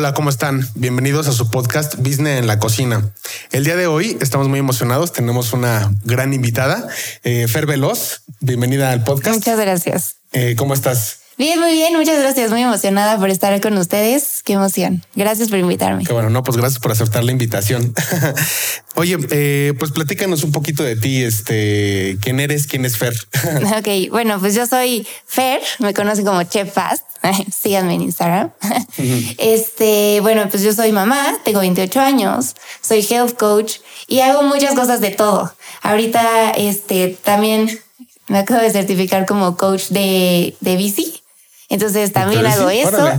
Hola, ¿cómo están? Bienvenidos a su podcast Business en la Cocina. El día de hoy estamos muy emocionados. Tenemos una gran invitada, eh, Fer Veloz. Bienvenida al podcast. Muchas gracias. Eh, ¿Cómo estás? Bien, muy bien. Muchas gracias. Muy emocionada por estar con ustedes. Qué emoción. Gracias por invitarme. Qué bueno, no, pues gracias por aceptar la invitación. Oye, eh, pues platícanos un poquito de ti. Este, ¿quién eres? ¿Quién es Fer? ok, bueno, pues yo soy Fer. Me conocen como Chef Fast. Síganme en Instagram. Este, bueno, pues yo soy mamá, tengo 28 años, soy health coach y hago muchas cosas de todo. Ahorita, este, también me acabo de certificar como coach de, de bici. Entonces también hago eso.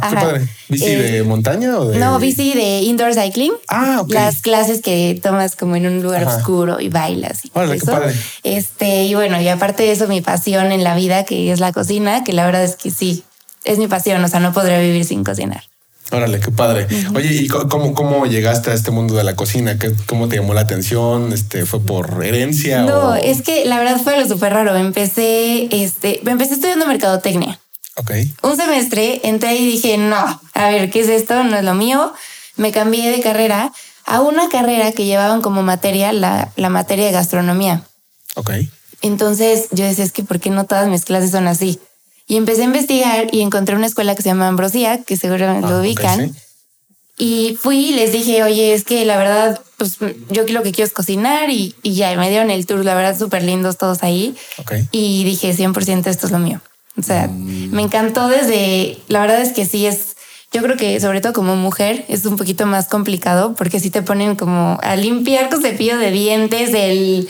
¿Bici de eh, montaña o de.? No, bici de indoor cycling. Ah, ok. Las clases que tomas como en un lugar oscuro y bailas. Y Órale, qué padre. Este, y bueno, y aparte de eso, mi pasión en la vida, que es la cocina, que la verdad es que sí, es mi pasión. O sea, no podría vivir sin cocinar. Órale, qué padre. Oye, ¿y cómo, cómo llegaste a este mundo de la cocina? ¿Qué, ¿Cómo te llamó la atención? Este, ¿Fue por herencia? No, es que la verdad fue lo súper raro. Empecé, este, empecé estudiando mercadotecnia. Un semestre entré y dije, no, a ver, ¿qué es esto? No es lo mío. Me cambié de carrera a una carrera que llevaban como materia la, la materia de gastronomía. Ok. Entonces yo decía, es que ¿por qué no todas mis clases son así? Y empecé a investigar y encontré una escuela que se llama Ambrosía, que seguramente lo ah, ubican. Y fui y les dije, oye, es que la verdad, pues yo lo que quiero es cocinar y, y ya me dieron el tour, la verdad, súper lindos todos ahí. Y dije, 100% esto es lo mío. O sea, mm. me encantó desde, la verdad es que sí es, yo creo que sobre todo como mujer es un poquito más complicado porque si te ponen como a limpiar con cepillo de dientes, el,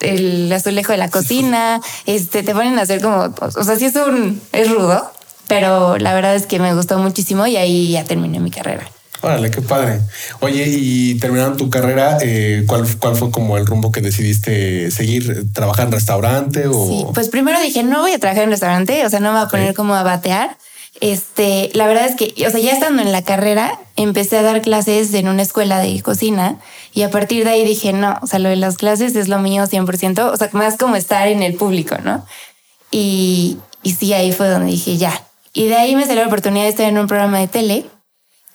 el azulejo de la cocina, este, te ponen a hacer como, o sea, sí es un, es rudo, pero la verdad es que me gustó muchísimo y ahí ya terminé mi carrera. Órale, qué padre. Oye, y terminando tu carrera, eh, ¿cuál, ¿cuál fue como el rumbo que decidiste seguir? ¿Trabajar en restaurante o...? Sí, pues primero dije, no voy a trabajar en restaurante, o sea, no me voy a poner como a batear. Este, la verdad es que, o sea, ya estando en la carrera, empecé a dar clases en una escuela de cocina y a partir de ahí dije, no, o sea, lo de las clases es lo mío 100%, o sea, más como estar en el público, ¿no? Y, y sí, ahí fue donde dije, ya. Y de ahí me salió la oportunidad de estar en un programa de tele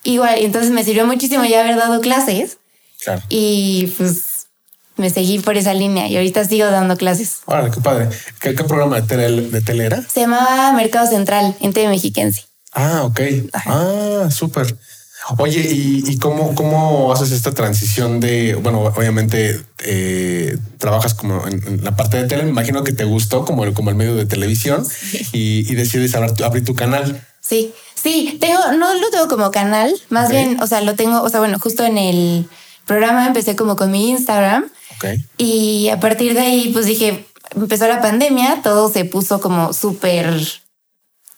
Igual, entonces me sirvió muchísimo ya haber dado clases. Claro. Y pues me seguí por esa línea y ahorita sigo dando clases. Órale, qué padre. ¿Qué, programa de tele, de tele era? Se llamaba Mercado Central en TV Mexiquense. Ah, ok. Ah, súper. Oye, ¿y, cómo, cómo haces esta transición de, bueno, obviamente eh, trabajas como en, la parte de tele, me imagino que te gustó como el, como el medio de televisión y, y decides abrir tu canal. Sí, Sí, tengo, no lo tengo como canal, más bien, o sea, lo tengo, o sea, bueno, justo en el programa empecé como con mi Instagram. Y a partir de ahí, pues dije, empezó la pandemia, todo se puso como súper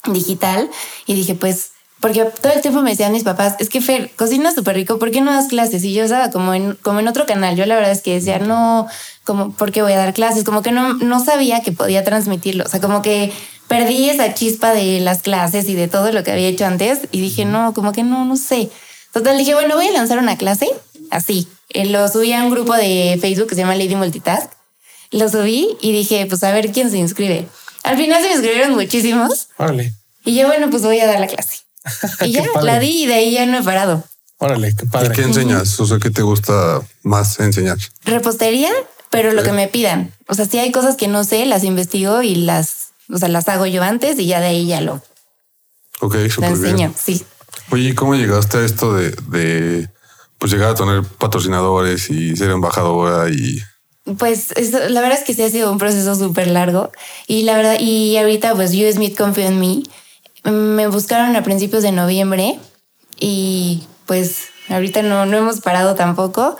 digital y dije, pues, porque todo el tiempo me decían mis papás, es que Fer, cocina súper rico, ¿por qué no das clases? Y yo estaba como en, como en otro canal, yo la verdad es que decía, no, como, ¿por qué voy a dar clases? Como que no, no sabía que podía transmitirlo, o sea, como que perdí esa chispa de las clases y de todo lo que había hecho antes y dije, no, como que no, no sé. Total, dije, bueno, voy a lanzar una clase así. Eh, lo subí a un grupo de Facebook que se llama Lady Multitask. Lo subí y dije, pues a ver quién se inscribe. Al final se me inscribieron muchísimos. Órale. Y yo, bueno, pues voy a dar la clase. y ya la di y de ahí ya no he parado. Órale, qué padre. ¿Y qué enseñas? O sea, ¿qué te gusta más enseñar? Repostería, pero lo que me pidan. O sea, si hay cosas que no sé, las investigo y las o sea, las hago yo antes y ya de ahí ya lo. Ok, súper enseño, sí. Oye, ¿cómo llegaste a esto de, de pues llegar a tener patrocinadores y ser embajadora y pues la verdad es que sí ha sido un proceso súper largo y la verdad, y ahorita pues US Meet Confío en mí. Me buscaron a principios de noviembre y pues ahorita no, no hemos parado tampoco.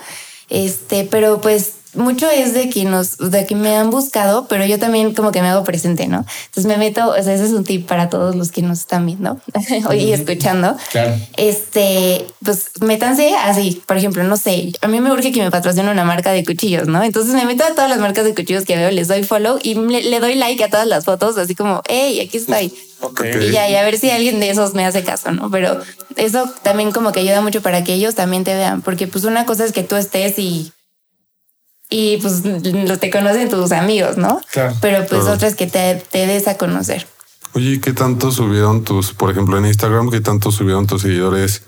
Este, pero pues mucho es de que nos, de que me han buscado, pero yo también como que me hago presente, ¿no? Entonces me meto, o sea, ese es un tip para todos los que nos están viendo hoy y escuchando. Claro. Este, pues métanse así, por ejemplo, no sé, a mí me urge que me patrocine una marca de cuchillos, ¿no? Entonces me meto a todas las marcas de cuchillos que veo, les doy follow y le, doy like a todas las fotos, así como, hey, aquí estoy. Y ya, y a ver si alguien de esos me hace caso, ¿no? Pero eso también como que ayuda mucho para que ellos también te vean, porque pues una cosa es que tú estés y y pues lo te conocen tus amigos, ¿no? Claro. Pero pues otras que te, te des a conocer. Oye, ¿qué tanto subieron tus, por ejemplo, en Instagram, qué tanto subieron tus seguidores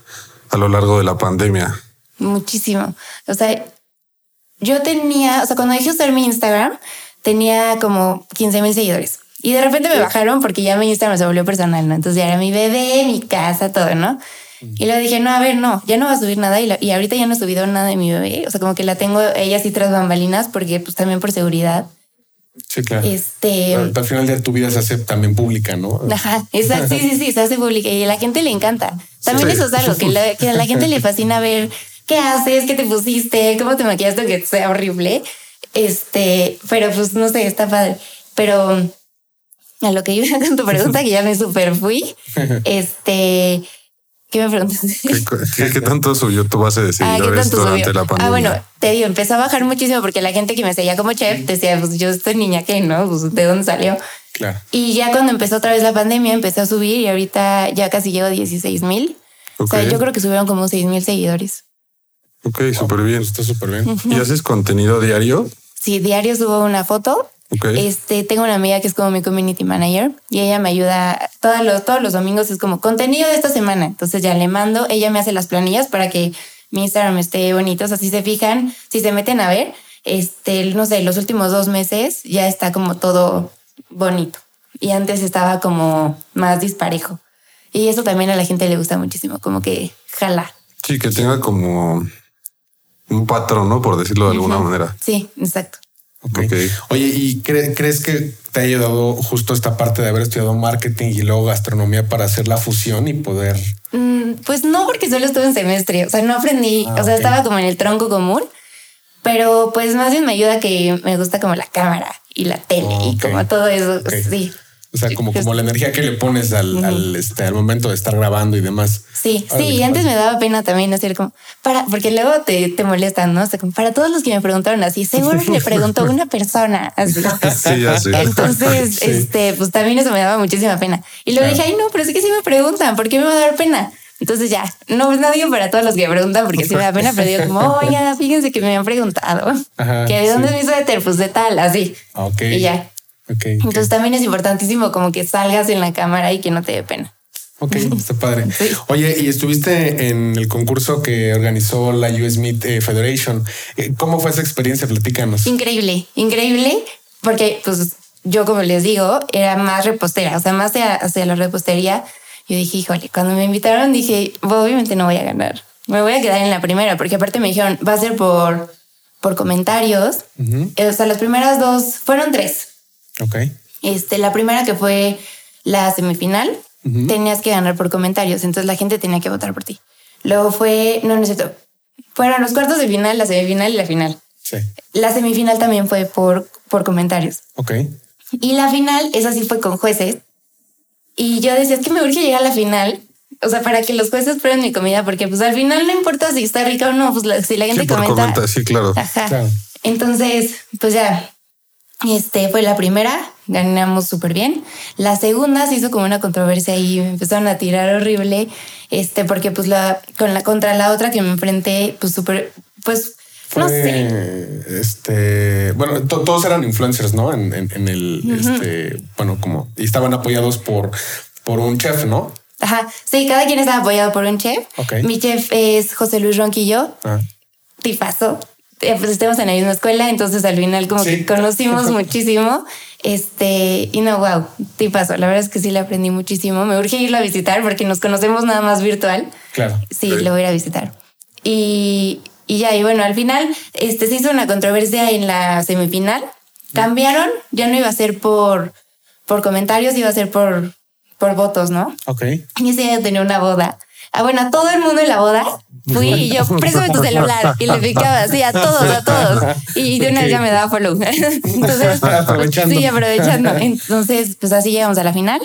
a lo largo de la pandemia? Muchísimo. O sea, yo tenía, o sea, cuando dejé usar mi Instagram, tenía como 15 mil seguidores. Y de repente me bajaron porque ya mi Instagram se volvió personal, ¿no? Entonces ya era mi bebé, mi casa, todo, ¿no? Y luego dije, no, a ver, no, ya no va a subir nada. Y, y ahorita ya no he subido nada de mi bebé. O sea, como que la tengo ella sí tras bambalinas porque pues también por seguridad. Sí, claro. Este. al final de tu vida se hace también pública, ¿no? Ajá, exacto. Sí, sí, sí, se hace pública y a la gente le encanta. También eso es algo que, que, a la gente le fascina ver qué haces, qué te pusiste, cómo te maquillaste, que sea horrible. Este, pero pues no sé, está padre. Pero a lo que iba con tu pregunta, que ya me super fui, este, ¿Qué me preguntas? ¿Qué, tanto subió tu base de ah, seguidores durante la pandemia? Ah, bueno, te digo, empezó a bajar muchísimo porque la gente que me seguía como chef decía, pues yo estoy niña que, ¿no? Pues de dónde salió. Claro. Y ya cuando empezó otra vez la pandemia, empecé a subir y ahorita ya casi llevo 16 mil. O sea, yo creo que subieron como 6 mil seguidores. Ok, súper bien. Está súper bien. ¿Y haces contenido diario? Sí, diario subo una foto este, tengo una amiga que es como mi community manager y ella me ayuda todos los, todos los domingos. Es como contenido de esta semana. Entonces ya le mando, ella me hace las planillas para que mi Instagram esté bonito. O sea, si se fijan, si se meten a ver, este, no sé, los últimos dos meses ya está como todo bonito. Y antes estaba como más disparejo. Y eso también a la gente le gusta muchísimo, como que jala. Sí, que tenga como un patrón, ¿no? Por decirlo de alguna manera. Sí, exacto. Oye, ¿y crees que te ha ayudado justo esta parte de haber estudiado marketing y luego gastronomía para hacer la fusión y poder? Mm, pues no, porque solo estuve en semestre, o sea, no aprendí, ah, o sea, estaba como en el tronco común, pero pues más bien me ayuda que me gusta como la cámara y la tele y como todo eso, sí. O sea, como, como la energía que le pones al, al, este, al momento de estar grabando y demás. Sí, sí, y antes me daba pena también hacer como, para, porque luego te, te molestan, ¿no? O sea, como para todos los que me preguntaron así, seguro que le preguntó una persona así. Sí, ya sé. Entonces, este, pues también eso me daba muchísima pena. Y luego dije, ay, no, pero es que sí me preguntan, ¿por qué me va a dar pena? Entonces ya, no, no digo para todos los que me preguntan porque sí me da pena, pero digo como, oye, fíjense que me han preguntado que de dónde es mi suéter, pues de tal, así. Ok. Y ya, entonces también es importantísimo como que salgas en la cámara y que no te dé pena. Ok, está padre. Oye, y estuviste en el concurso que organizó la US Meet eh, Federation. Eh, ¿Cómo fue esa experiencia? Platícanos. Increíble, increíble, porque pues yo como les digo, era más repostera, o sea, más hacia, la repostería. Yo dije, híjole, cuando me invitaron dije, obviamente no voy a ganar. Me voy a quedar en la primera, porque aparte me dijeron, va a ser por, por comentarios. O sea, las primeras dos, fueron tres. Ok. Este, la primera que fue la semifinal, tenías que ganar por comentarios, entonces la gente tenía que votar por ti. Luego fue, no, no fueron los cuartos de final, la semifinal y la final. Sí. La semifinal también fue por, por comentarios. Ok. Y la final, esa sí fue con jueces. Y yo decía, es que me urge llegar a la final, o sea, para que los jueces prueben mi comida, porque pues al final no importa si está rica o no, pues si la gente comenta. Sí, claro. Ajá. Entonces, pues ya este fue la primera, ganamos súper bien. La segunda se hizo como una controversia y me empezaron a tirar horrible, este, porque pues la, con la, contra la otra que me enfrenté, pues súper, pues no sé. Este, bueno, todos eran influencers, ¿no? En, el, este, bueno, como, y estaban apoyados por, por un chef, ¿no? Ajá, sí, cada quien estaba apoyado por un chef. Mi chef es José Luis Ronquillo. Ah. Tifazo. Eh, pues estemos en la misma escuela, entonces al final como que conocimos muchísimo. Este, y no, wow, pasó La verdad es que sí le aprendí muchísimo. Me urge irlo a visitar porque nos conocemos nada más virtual. Claro. Sí, lo voy a ir a visitar. Y, y ya, y bueno, al final este, se hizo una controversia en la semifinal. Cambiaron, ya no iba a ser por, por comentarios, iba a ser por, por votos, ¿no? Ok. Y ese día tenía una boda. Ah, bueno, a todo el mundo en la boda fui y yo, préstame tu celular. Y le picaba así a todos, a todos. Y de una vez ya me daba follow. Entonces, aprovechando. Sí, aprovechando. Entonces, pues así llegamos a la final.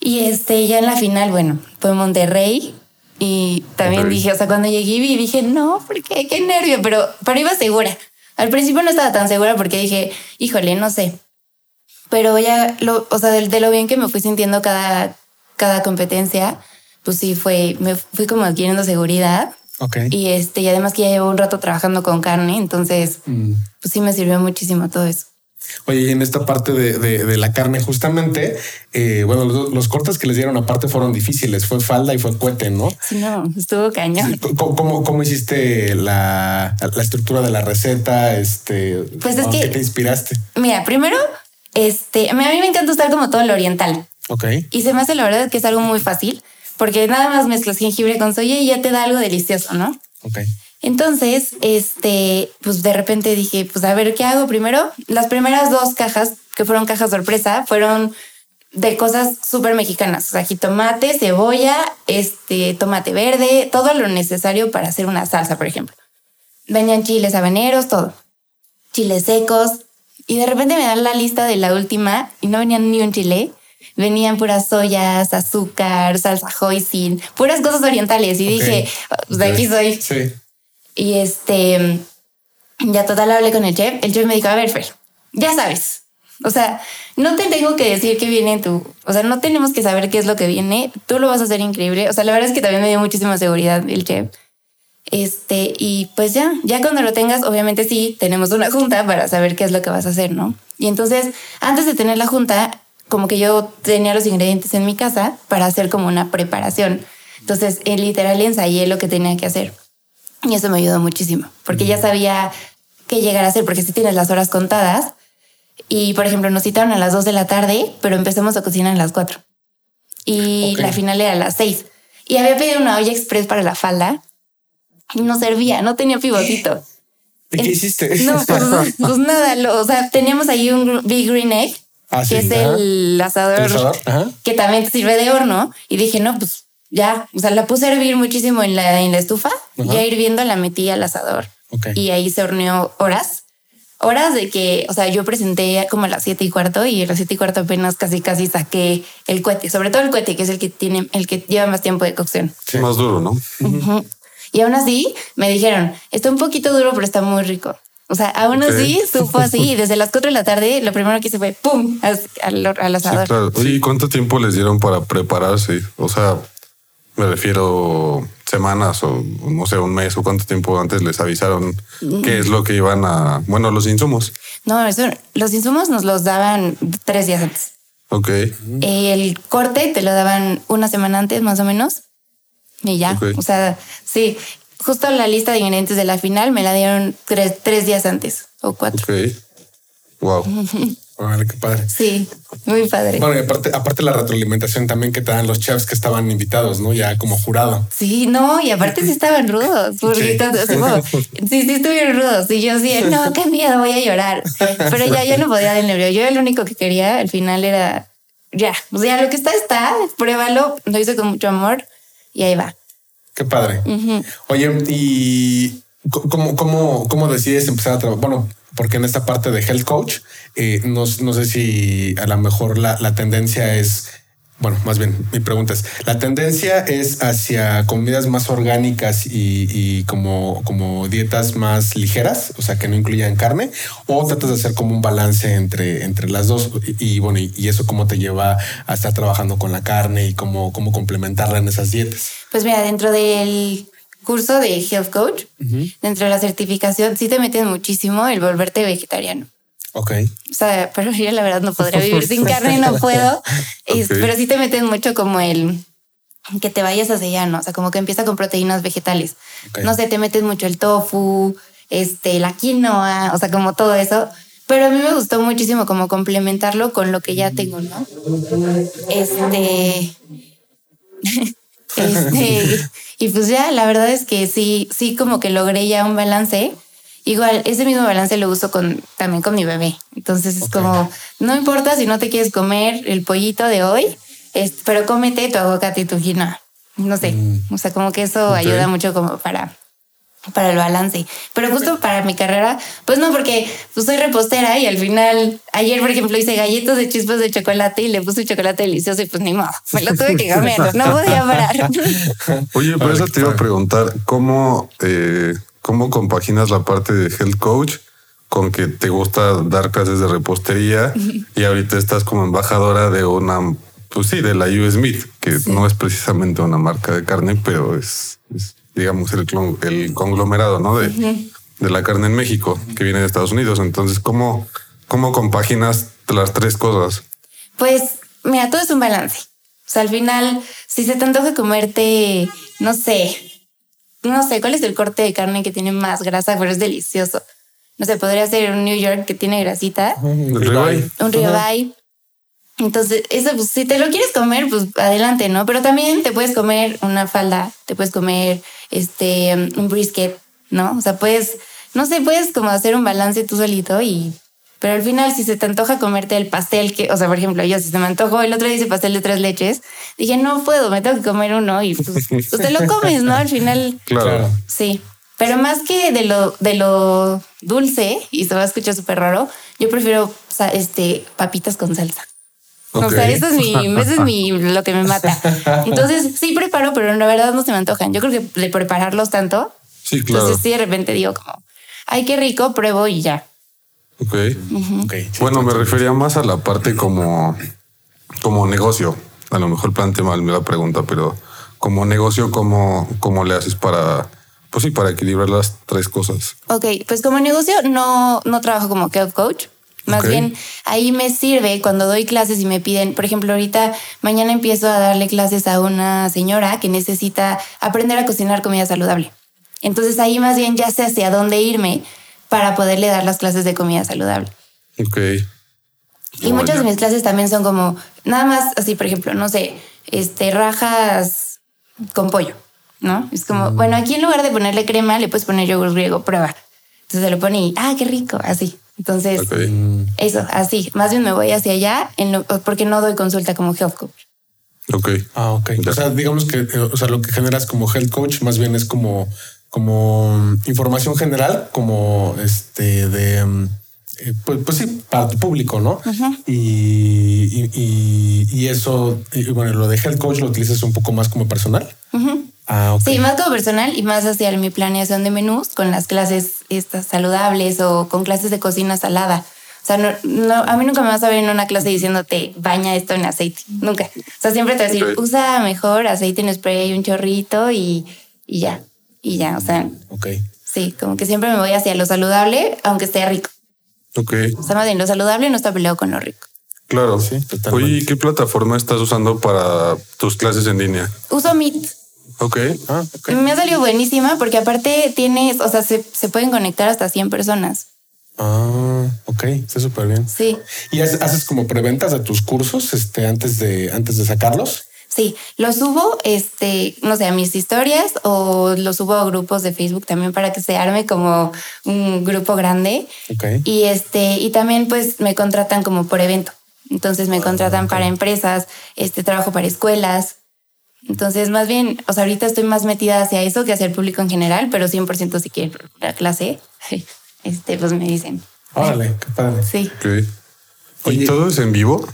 Y este, ya en la final, bueno, fue Monterrey. Y también dije, o sea, cuando llegué y vi, dije, no, porque qué nervio, pero, pero iba segura. Al principio no estaba tan segura porque dije, híjole, no sé. Pero ya, lo, o sea, de, de lo bien que me fui sintiendo cada, cada competencia, pues sí fue, me fui como adquiriendo seguridad. Ok. Y este, y además que ya llevo un rato trabajando con carne, entonces, mm. pues sí me sirvió muchísimo todo eso. Oye, y en esta parte de, la carne, justamente, eh, bueno, los, cortes que les dieron aparte fueron difíciles. Fue falda y fue cuete, ¿no? Sí, no, estuvo cañón. ¿Cómo, cómo, hiciste la, estructura de la receta? Este, pues es que ¿qué te inspiraste? Mira, primero, este, a mí me encanta usar como todo lo oriental. Ok. Y se me hace la verdad que es algo muy fácil porque nada más mezclas jengibre con soya y ya te da algo delicioso, ¿no? Ok. Entonces, este, pues de repente dije, pues a ver qué hago primero. Las primeras dos cajas, que fueron cajas sorpresa, fueron de cosas súper mexicanas. O sea, jitomate, cebolla, este, tomate verde, todo lo necesario para hacer una salsa, por ejemplo. Venían chiles habaneros, todo. Chiles secos. Y de repente me dan la lista de la última y no venían ni un chile. Venían puras soyas, azúcar, salsa hoisin, puras cosas orientales. Y dije, pues de aquí soy. Sí. Y este, ya total hablé con el chef. El chef me dijo, a ver, Fer, ya sabes. O sea, no te tengo que decir qué viene en tu, o sea, no tenemos que saber qué es lo que viene. Tú lo vas a hacer increíble. O sea, la verdad es que también me dio muchísima seguridad el chef. Este, y pues ya, ya cuando lo tengas, obviamente sí, tenemos una junta para saber qué es lo que vas a hacer, ¿no? Y entonces, antes de tener la junta, como que yo tenía los ingredientes en mi casa para hacer como una preparación. Entonces, literal ensayé lo que tenía que hacer. Y eso me ayudó muchísimo, porque ya sabía qué llegar a hacer, porque si tienes las horas contadas. Y, por ejemplo, nos citaron a las 2 de la tarde, pero empezamos a cocinar a las 4. Y la final era a las 6. Y había pedido una olla express para la falda y no servía, no tenía pivotito. ¿Y qué hiciste? No, pues, pues nada, o sea, teníamos ahí un Big Green Egg, ah, que es el asador, que también sirve de horno. Y dije, no, pues ya, o sea, la puse a hervir muchísimo en la, en la estufa, ya hirviendo la metí al asador y ahí se horneó horas. Horas de que, o sea, yo presenté como a las siete y cuarto y a las siete y cuarto apenas casi casi saqué el cohete, sobre todo el cohete, que es el que tiene, el que lleva más tiempo de cocción. Sí, más duro, ¿no? Y aún así me dijeron, está un poquito duro, pero está muy rico. O sea, aún así supo así. Desde las cuatro de la tarde, lo primero que hice fue pum al, al asador. Sí, claro. ¿Y cuánto tiempo les dieron para prepararse? O sea, me refiero semanas o no sé, un mes o cuánto tiempo antes les avisaron qué es lo que iban a, bueno, los insumos. No, eso, los insumos nos los daban tres días antes. Ok. El corte te lo daban una semana antes, más o menos. Y ya, o sea, sí, justo la lista de ingredientes de la final me la dieron tres, tres días antes o cuatro. Ok. Wow. Vale, qué padre. Sí, muy padre. Bueno, y aparte, aparte la retroalimentación también que te dan los chefs que estaban invitados, ¿no? Ya como jurado. Sí, no, y aparte sí estaban rudos. Porque sí. sí, sí, estuvieron rudos. Y yo sí, no, qué miedo, voy a llorar. Pero ya yo no podía del nervio. Yo lo único que quería al final era ya, o sea, lo que está, está, pruébalo. Lo hice con mucho amor y ahí va. Qué padre. Oye, y cómo, cómo, cómo decides empezar a trabajar? Bueno, porque en esta parte de health coach, eh, no, sé si a lo mejor la, tendencia es, bueno, más bien mi pregunta es, ¿la tendencia es hacia comidas más orgánicas y, como, como dietas más ligeras, o sea, que no incluyan carne, o tratas de hacer como un balance entre, entre las dos? Y, bueno, y, eso cómo te lleva a estar trabajando con la carne y cómo, cómo complementarla en esas dietas. Pues mira, dentro del curso de Health Coach, dentro de la certificación, sí te meten muchísimo el volverte vegetariano. Ok. O sea, pero yo la verdad no podría vivir sin carne, no puedo. pero sí te meten mucho como el que te vayas hacia allá, ¿no? O sea, como que empieza con proteínas vegetales. No sé, te metes mucho el tofu, este, la quinoa, o sea, como todo eso. Pero a mí me gustó muchísimo como complementarlo con lo que ya tengo, ¿no? Este. este. Y pues ya, la verdad es que sí, sí, como que logré ya un balance. Igual, ese mismo balance lo uso con, también con mi bebé. Entonces es como, no importa si no te quieres comer el pollito de hoy, es, pero cómete tu aguacate y tu quinoa. No sé, mm. o sea, como que eso ayuda mucho como para para el balance. Pero justo para mi carrera, pues no, porque pues soy repostera y al final, ayer por ejemplo hice galletas de chispas de chocolate y le puse chocolate delicioso y pues ni modo, me lo tuve que comer, no podía parar. Oye, por eso te iba a preguntar, ¿cómo, eh, ¿cómo compaginas la parte de health coach con que te gusta dar clases de repostería y ahorita estás como embajadora de una, pues sí, de la US Meat, que no es precisamente una marca de carne, pero es digamos, el, el conglomerado ¿no? de, de la carne en México que viene de Estados Unidos. Entonces, ¿cómo ¿Cómo compaginas las tres cosas? Pues mira, todo es un balance. O sea, al final, si se te antoja comerte, no sé, no sé, ¿cuál es el corte de carne que tiene más grasa, pero es delicioso? No sé, podría ser un New York que tiene grasita. Un ribeye. Un ribeye. Entonces, eso, pues, si te lo quieres comer, pues adelante, ¿no? Pero también te puedes comer una falda, te puedes comer este, un brisket, ¿no? O sea, puedes, no sé, puedes como hacer un balance tú solito y pero al final, si se te antoja comerte el pastel, que, o sea, por ejemplo, yo si se me antojó el otro día hice pastel de tres leches, dije, no puedo, me tengo que comer uno y pues, pues te lo comes, ¿no? Al final. Claro. Sí. Pero más que de lo, de lo dulce, y se va a escuchar súper raro, yo prefiero o sea, este, papitas con salsa. O sea, eso es mi, eso es mi, lo que me mata. Entonces, sí preparo, pero la verdad no se me antojan. Yo creo que de prepararlos tanto. Sí, claro. Entonces, sí, de repente digo como, ay, qué rico, pruebo y ya. Ok. okay. Bueno, me refería más a la parte como, como negocio. A lo mejor planteé mal la pregunta, pero como negocio, ¿cómo, cómo le haces para, pues sí, para equilibrar las tres cosas? Ok, pues como negocio no, no trabajo como health coach. Más bien, ahí me sirve cuando doy clases y me piden, por ejemplo, ahorita mañana empiezo a darle clases a una señora que necesita aprender a cocinar comida saludable. Entonces ahí más bien ya sé hacia dónde irme para poderle dar las clases de comida saludable. Ok. Y muchas de mis clases también son como, nada más así, por ejemplo, no sé, este, rajas con pollo, ¿no? Es como, mm. bueno, aquí en lugar de ponerle crema, le puedes poner yogur griego, prueba. Entonces se lo pone y, ah, qué rico, así. Entonces, eso, así. Más bien me voy hacia allá en porque no doy consulta como health coach. Ok. Ah, ok. O sea, digamos que, o sea, lo que generas como health coach más bien es como como mm, información general, como este de mm, eh, pues, pues, sí, para tu público, ¿no? y, y, eso, bueno, lo de health coach lo utilizas un poco más como personal. ah, Sí, más como personal y más hacia mi planeación de menús con las clases estas saludables o con clases de cocina salada. O sea, no, a mí nunca me vas a ver en una clase diciéndote baña esto en aceite. Nunca. O sea, siempre te voy a decir, usa mejor aceite en spray y un chorrito y, y ya y ya, o sea. Ok. Sí, como que siempre me voy hacia lo saludable, aunque esté rico. Ok. O sea, más bien, lo saludable no está peleado con lo rico. Claro, sí, totalmente. Oye, ¿qué plataforma estás usando para tus clases en línea? Uso Meet. Ok. Ah, okay. Me ha salido buenísima porque aparte tienes, o sea, se, se pueden conectar hasta 100 personas. Ah, ok, está súper bien. Sí. ¿Y haces como preventas de tus cursos este, antes, de, antes de sacarlos? Sí, lo subo, este, no sé, a mis historias o lo subo a grupos de Facebook también para que se arme como un grupo grande. Okay. Y este, y también pues me contratan como por evento. Entonces me ah, contratan para empresas, este trabajo para escuelas. Entonces, más bien, o sea, ahorita estoy más metida hacia eso que hacia el público en general, pero 100% si quieren la clase, este, pues me dicen. Órale, qué padre. Sí. ¿Y todo es en vivo?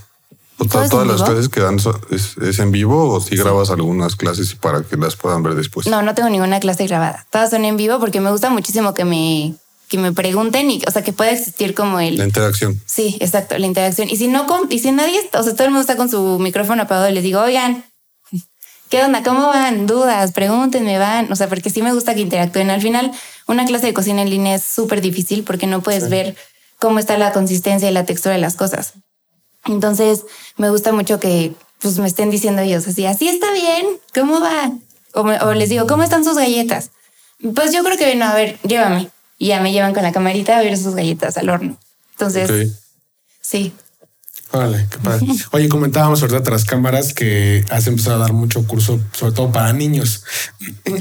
Todas las clases que dan es, en vivo o si grabas algunas clases para que las puedan ver después. No, no tengo ninguna clase grabada. Todas son en vivo porque me gusta muchísimo que me que me pregunten y o sea que pueda existir como el la interacción. Sí, exacto, la interacción. Y si no y si nadie, o sea, todo el mundo está con su micrófono apagado y les digo, "Oigan, ¿qué onda? ¿Cómo van? Dudas, pregúntenme, van." O sea, porque sí me gusta que interactúen. Al final, una clase de cocina en línea es súper difícil porque no puedes ver cómo está la consistencia y la textura de las cosas. Entonces, me gusta mucho que pues me estén diciendo ellos así, así está bien, ¿cómo va? O, les digo, ¿cómo están sus galletas? Pues yo creo que, bueno, a ver, llévame. Y ya me llevan con la camarita a ver sus galletas al horno. Entonces, sí, Vale, qué padre. Oye, comentábamos ahorita tras cámaras que has empezado a dar mucho curso, sobre todo para niños.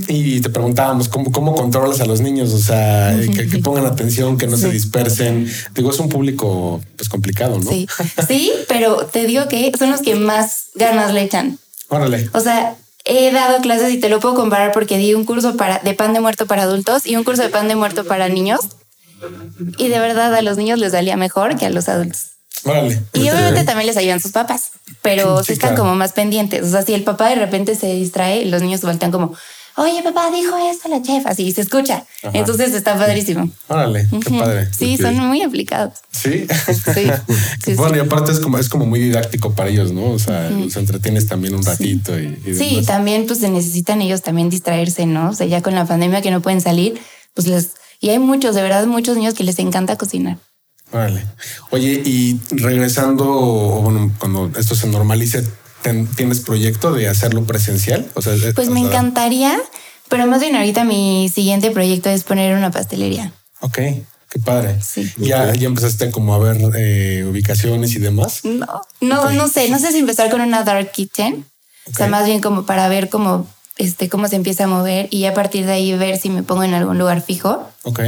Y te preguntábamos cómo, cómo controlas a los niños, o sea, que, pongan atención, que no se dispersen. Digo, es un público pues complicado, ¿no? Sí, sí, pero te digo que son los que más ganas le echan. Órale. O sea, he dado clases y te lo puedo comparar porque di un curso para, de pan de muerto para adultos y un curso de pan de muerto para niños. Y de verdad a los niños les salía mejor que a los adultos. Y obviamente también les ayudan sus papás, pero sí, están como más pendientes. O sea, si el papá de repente se distrae, los niños voltean como, oye, papá dijo esto la chef, así se escucha. Entonces está padrísimo. Órale, qué padre. Sí, son muy aplicados. Sí. sí. bueno, y aparte es como, es como muy didáctico para ellos, ¿no? O sea, los entretienes también un ratito. Y, sí, también pues se necesitan ellos también distraerse, ¿no? O sea, ya con la pandemia que no pueden salir, pues les... Y hay muchos, de verdad, muchos niños que les encanta cocinar. Vale. Oye, y regresando, bueno, cuando esto se normalice, ¿tienes proyecto de hacerlo presencial? O sea, pues me encantaría, pero más bien ahorita mi siguiente proyecto es poner una pastelería. Ok. Qué padre. Sí. ¿Ya, ya empezaste como a ver eh, ubicaciones y demás? No, no, no sé. No sé si empezar con una dark kitchen. O sea, más bien como para ver cómo, este, cómo se empieza a mover y a partir de ahí ver si me pongo en algún lugar fijo. Ok.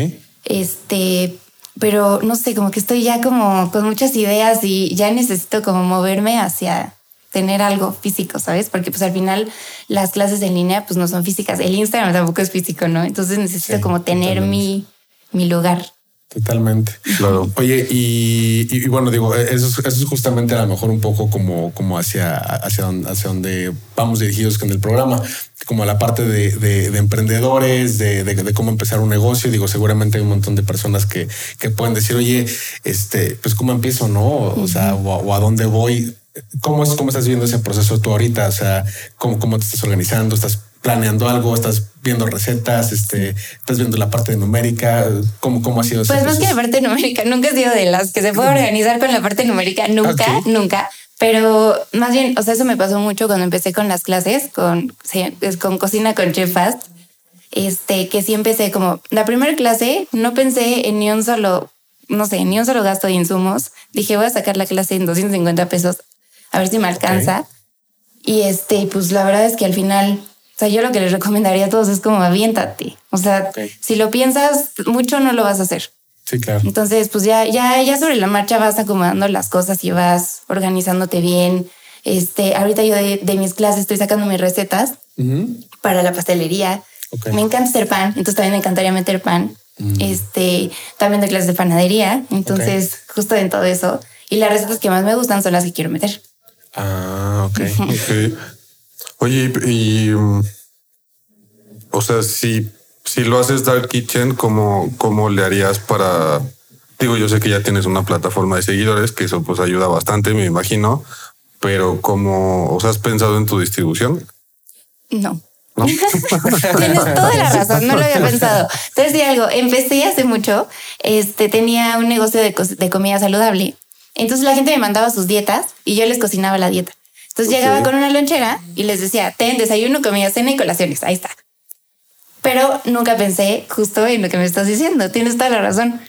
Este, pero no sé, como que estoy ya como con muchas ideas y ya necesito como moverme hacia tener algo físico, ¿sabes? Porque pues al final las clases en línea pues no son físicas. El Instagram tampoco es físico, ¿no? Entonces necesito como tener mi, mi lugar. Totalmente. Claro. Oye, y, bueno, digo, eso es, eso es, justamente a lo mejor un poco como, como hacia, hacia, donde, hacia donde vamos dirigidos con el programa, como la parte de, de, emprendedores, de, de, cómo empezar un negocio. Digo, seguramente hay un montón de personas que, que pueden decir, oye, este, pues cómo empiezo, ¿no? O sea, o, a dónde voy. ¿Cómo, es, ¿Cómo estás viendo ese proceso tú ahorita? O sea, ¿cómo, cómo te estás organizando? ¿Estás planeando algo? ¿Estás viendo recetas? Este, ¿Estás viendo la parte numérica? ¿Cómo, cómo ha sido Pues más que la parte numérica, nunca he sido de las que se puede organizar con la parte numérica, nunca, nunca. Pero más bien, o sea, eso me pasó mucho cuando empecé con las clases, con, con cocina con Chef Fast. Este, que sí empecé como la primera clase, no pensé en ni un solo, no sé, ni un solo gasto de insumos. Dije, voy a sacar la clase en 250 pesos, a ver si me alcanza. Y este, pues la verdad es que al final o sea, yo lo que les recomendaría a todos es como aviéntate. O sea, si lo piensas mucho, no lo vas a hacer. Sí, claro. Entonces, pues ya, ya, ya sobre la marcha vas acomodando las cosas y vas organizándote bien. Este, ahorita yo de, mis clases estoy sacando mis recetas para la pastelería. Me encanta hacer pan, entonces también me encantaría meter pan. Mm. Este, también de clases de panadería. Entonces, justo en todo eso. Y las recetas que más me gustan son las que quiero meter. Ah, ok. Oye, y, mm, o sea, si, si lo haces Dark Kitchen, ¿cómo, ¿cómo le harías para... Digo, yo sé que ya tienes una plataforma de seguidores, que eso pues ayuda bastante, me imagino, pero ¿cómo, o sea, has pensado en tu distribución? No. Tienes toda la razón, no lo había pensado. Entonces, di algo, empecé hace mucho, este, tenía un negocio de, de comida saludable. Entonces la gente me mandaba sus dietas y yo les cocinaba la dieta. Entonces llegaba con una lonchera y les decía, ten desayuno, comida, cena y colaciones. Ahí está. Pero nunca pensé justo en lo que me estás diciendo. Tienes toda la razón.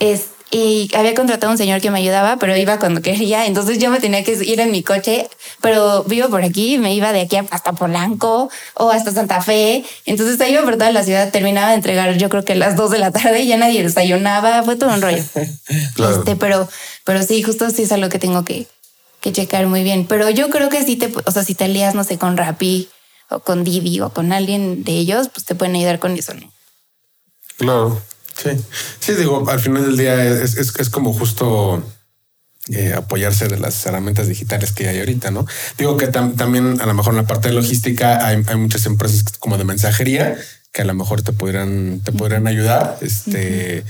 Es, y había contratado a un señor que me ayudaba, pero iba cuando quería. Entonces yo me tenía que ir en mi coche, pero vivo por aquí, me iba de aquí hasta Polanco o hasta Santa Fe. Entonces ahí iba por toda la ciudad, terminaba de entregar yo creo que a las dos de la tarde y ya nadie desayunaba, fue todo un rollo. Este, pero, pero sí, justo sí es algo que tengo que, que checar muy bien. Pero yo creo que si te, o sea, si te lías, no sé, con Rappi o con Divi o con alguien de ellos, pues te pueden ayudar con eso, ¿no? Claro. Sí. Sí, digo, al final del día es, es, como justo eh, apoyarse de las herramientas digitales que hay ahorita, ¿no? Digo que también a lo mejor en la parte de logística hay, hay, muchas empresas como de mensajería que a lo mejor te podrían, te podrían ayudar. Este,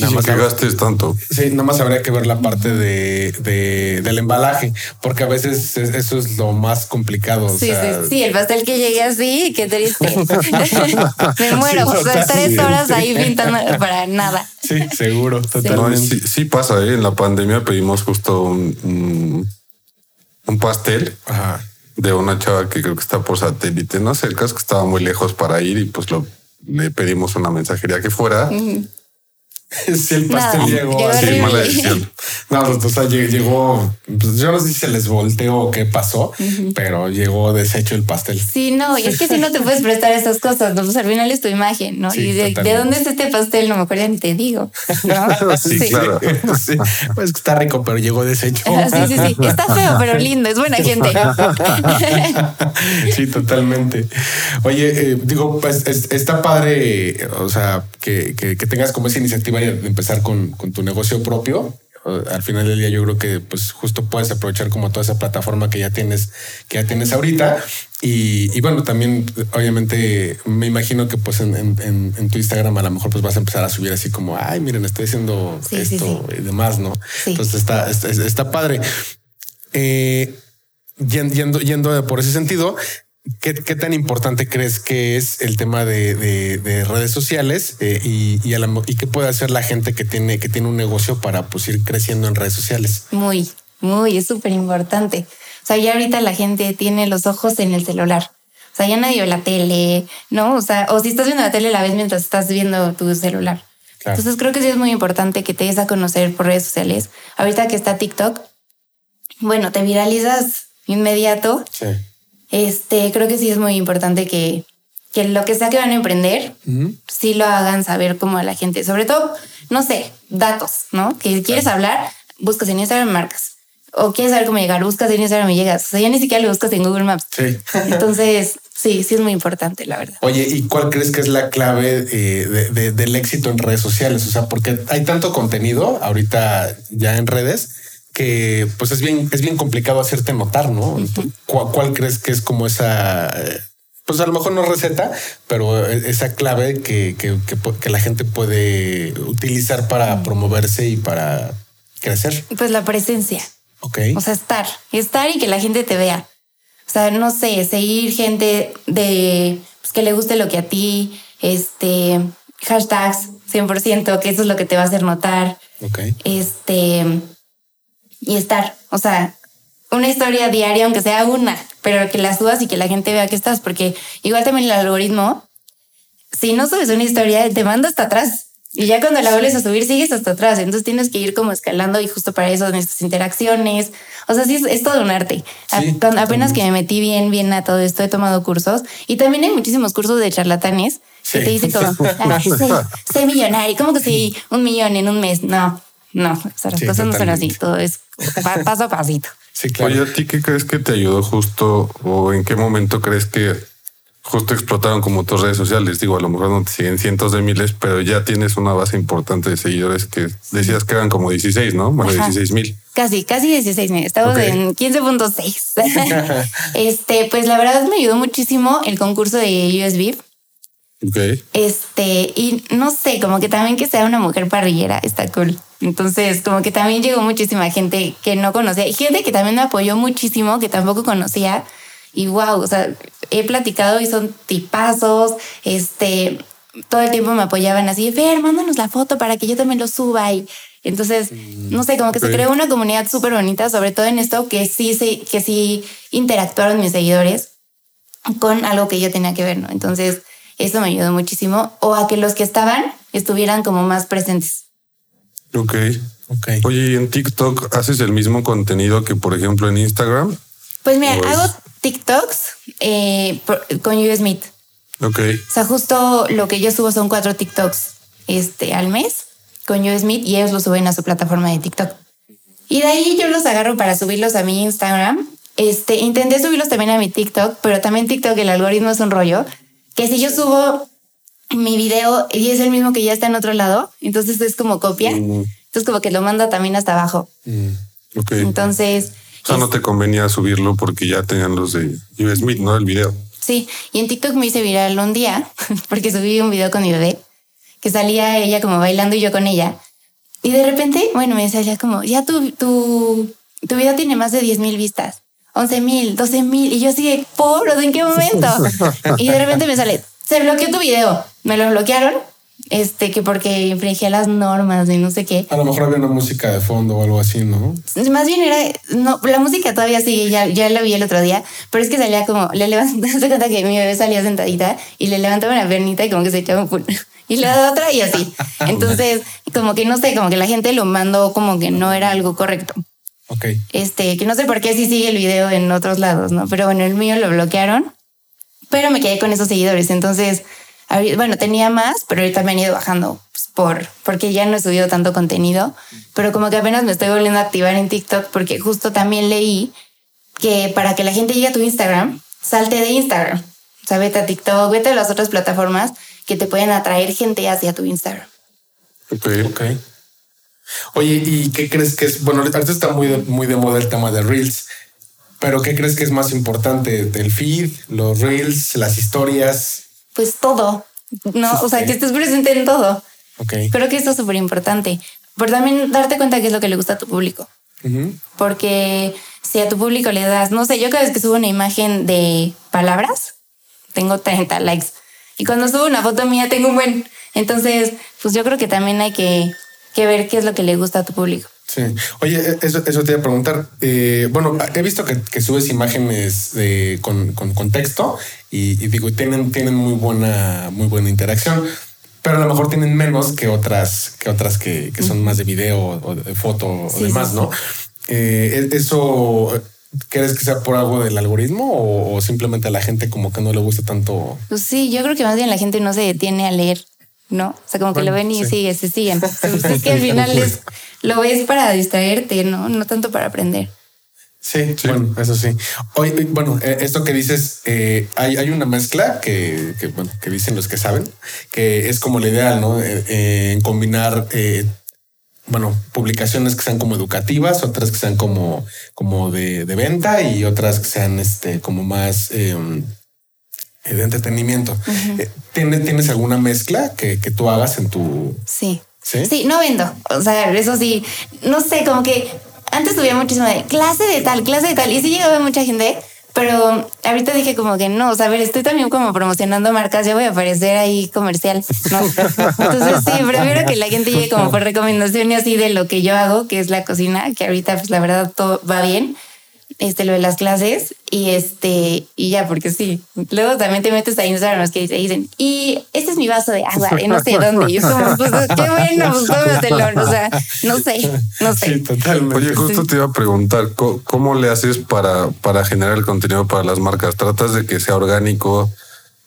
Nada más que gastes tanto. Sí, nada más habría que ver la parte de, del embalaje, porque a veces eso es lo más complicado. Sí, sí, sí, el pastel que llegue así, qué triste. Me muero, tres horas ahí pintando para nada. Sí, seguro, totalmente. Sí, pasa, ¿eh? en la pandemia pedimos justo un, un, pastel. de una chava que creo que está por satélite, no sé, el caso que estaba muy lejos para ir y pues lo, le pedimos una mensajería que fuera. Si el pastel llegó así. mala decisión. No, o sea, llegó, pues yo no sé si se les volteó o qué pasó, pero llegó deshecho el pastel. Sí, no, y es que si no te puedes prestar esas cosas, ¿no? pues al final es tu imagen, ¿no? y de, dónde es este pastel, no me acuerdo ni te digo. sí, claro. Pues está rico, pero llegó deshecho. sí, sí, sí. Está feo, pero lindo, es buena gente. sí, totalmente. Oye, eh, digo, pues está padre, o sea, que, que tengas como esa iniciativa de empezar con, con tu negocio propio, al final del día yo creo que pues justo puedes aprovechar como toda esa plataforma que ya tienes, que ya tienes ahorita. Y, bueno, también obviamente me imagino que pues en, en, tu Instagram a lo mejor pues vas a empezar a subir así como, ay, miren, estoy haciendo esto y demás, ¿no? Entonces está, está, padre. Eh, yendo, yendo por ese sentido, ¿qué, tan importante crees que es el tema de, redes sociales eh, y, y, qué puede hacer la gente que tiene, que tiene un negocio para pues, ir creciendo en redes sociales? Muy, muy, es súper importante. O sea, ya ahorita la gente tiene los ojos en el celular. O sea, ya nadie ve la tele, ¿no? O sea, o si estás viendo la tele la ves mientras estás viendo tu celular. Entonces creo que sí es muy importante que te des a conocer por redes sociales. Ahorita que está TikTok, bueno, te viralizas inmediato. Sí. Este, creo que sí es muy importante que, que lo que sea que van a emprender, sí lo hagan saber como a la gente. Sobre todo, no sé, datos, ¿no? Que quieres hablar, buscas en Instagram marcas. O quieres saber cómo llegar, buscas en Instagram y llegas. O sea, ya ni siquiera lo buscas en Google Maps. Sí. Entonces, sí, sí es muy importante, la verdad. Oye, ¿y cuál crees que es la clave eh, del éxito en redes sociales? O sea, porque hay tanto contenido ahorita ya en redes que pues es bien, es bien complicado hacerte notar, ¿no? ¿Cuál, crees que es como esa, pues a lo mejor no receta, pero esa clave que, que, la gente puede utilizar para promoverse y para crecer? Pues la presencia. Ok. O sea, estar, estar y que la gente te vea. O sea, no sé, seguir gente de pues, que le guste lo que a ti, este, hashtags 100%, que eso es lo que te va a hacer notar. Ok. Este, y estar, o sea, una historia diaria, aunque sea una, pero que la subas y que la gente vea que estás, porque igual también el algoritmo, si no subes una historia, te manda hasta atrás. Y ya cuando la vuelves a subir, sigues hasta atrás. Entonces tienes que ir como escalando y justo para eso, en estas interacciones. O sea, sí, es, todo un arte. apenas que me metí bien, bien a todo esto, he tomado cursos. Y también hay muchísimos cursos de charlatanes que te dicen como, ah, millonario. ¿Cómo que sí, un millón en un mes? No, no. O sea, las cosas no son así. Todo es paso a pasito. Sí, claro. Oye, ¿a ti qué crees que te ayudó justo o en qué momento crees que justo explotaron como tus redes sociales. Digo, a lo mejor no te siguen cientos de miles, pero ya tienes una base importante de seguidores que decías que eran como 16, ¿no? Bueno, 16 mil. Casi, casi 16 mil. Estamos en 15.6. este, pues la verdad me ayudó muchísimo el concurso de USB. Ok. Este, y no sé, como que también que sea una mujer parrillera está cool. Entonces, como que también llegó muchísima gente que no conocía gente que también me apoyó muchísimo, que tampoco conocía y wow, o sea, he platicado y son tipazos, este, todo el tiempo me apoyaban así, ver, mándanos la foto para que yo también lo suba y entonces, mm, no sé, como que se creó una comunidad súper bonita, sobre todo en esto que sí, que sí interactuaron mis seguidores con algo que yo tenía que ver, ¿no? Entonces, eso me ayudó muchísimo, o a que los que estaban estuvieran como más presentes. Ok. Ok. Oye, ¿y en TikTok haces el mismo contenido que, por ejemplo, en Instagram? Pues mira, hago TikToks eh, con US Meet. Ok. O sea, justo lo que yo subo son cuatro TikToks este, al mes con US Meet y ellos lo suben a su plataforma de TikTok. Y de ahí yo los agarro para subirlos a mi Instagram. Este, intenté subirlos también a mi TikTok, pero también TikTok, el algoritmo es un rollo. Que si yo subo mi video y es el mismo que ya está en otro lado, entonces es como copia. Mm. Entonces como que lo manda también hasta abajo. Mm. Entonces o sea, no te convenía subirlo porque ya tenían los de US Smith, ¿no? El video. Sí, y en TikTok me hice viral un día porque subí un video con mi bebé que salía ella como bailando y yo con ella. Y de repente, bueno, me salía como, ya tu, tu, tu video tiene más de 10 mil vistas, 11 mil, 12 mil. Y yo así, pobre, ¿en qué momento? y de repente me sale, se bloqueó tu video. Me lo bloquearon este, que porque infringía las normas y no sé qué. A lo mejor había una música de fondo o algo así, ¿no? Más bien era, no, la música todavía sigue, ya, ya la vi el otro día, pero es que salía como, le levantaba, se cuenta que mi bebé salía sentadita y le levantaba una pernita y como que se echaba un y le daba otra y así. Entonces, como que no sé, como que la gente lo mandó como que no era algo correcto. Ok. Este, que no sé por qué sí sigue el video en otros lados, ¿no? Pero bueno, el mío lo bloquearon, pero me quedé con esos seguidores. Entonces, bueno, tenía más, pero ahorita me han ido bajando pues, por, porque ya no he subido tanto contenido, pero como que apenas me estoy volviendo a activar en TikTok porque justo también leí que para que la gente llegue a tu Instagram, salte de Instagram. O sea, vete a TikTok, vete a las otras plataformas que te pueden atraer gente hacia tu Instagram. Ok, ok. Oye, ¿y qué crees que es? Bueno, ahorita está muy de, muy de moda el tema de Reels, pero ¿qué crees que es más importante? ¿El feed, los Reels, las historias? pues todo, ¿no? O sea, que estés presente en todo. Ok. Creo que esto es súper importante. Pero también darte cuenta qué es lo que le gusta a tu público. Porque si a tu público le das, no sé, yo cada vez que subo una imagen de palabras, tengo 30 likes. Y cuando subo una foto mía, tengo un buen. Entonces, pues yo creo que también hay que, que ver qué es lo que le gusta a tu público. Sí. Oye, e, eso, eso te iba a preguntar. Eh, bueno, he visto que, subes imágenes con, con, texto y, digo, tienen, tienen muy buena, muy buena interacción, pero a lo mejor tienen menos que otras, que otras que, son más de video o de foto o demás, ¿no? Eh, e, eso ¿Crees que sea por algo del algoritmo o, simplemente a la gente como que no le gusta tanto? Pues sí, yo creo que más bien la gente no se detiene a leer, ¿no? O sea, como que lo ven y sigue, se siguen. Pues es que al final es, lo ves para distraerte, ¿no? No tanto para aprender. Sí, bueno, eso sí. Hoy, bueno, eh, esto que dices, eh, hay, hay, una mezcla que, bueno, que dicen los que saben, que es como la ideal, ¿no? Eh, en combinar bueno, publicaciones que sean como educativas, otras que sean como, como de, venta y otras que sean este, como más em, de entretenimiento. Eh, ¿Tienes, ¿Tienes alguna mezcla que, que tú hagas en tu... Sí. Sí. No vendo. O sea, eso sí, no sé, como que antes tuve muchísimo de clase de tal, clase de tal, y sí llegaba mucha gente pero ahorita dije como que no, o sea, a ver, estoy también como promocionando marcas, ya voy a aparecer ahí comercial. Entonces sí, prefiero que la gente llegue como por recomendaciones así de lo que yo hago, que es la cocina, que ahorita pues la verdad todo va bien este, lo de las clases y este, y ya, porque sí. Luego también te metes a Instagram los que te dicen, y este es mi vaso de agua de no sé dónde. Y es como, pues qué bueno, pues tómatelo. O sea, no sé, no sé. Sí, totalmente. Oye, justo te iba a preguntar, ¿cómo, le haces para, para generar el contenido para las marcas? ¿Tratas de que sea orgánico?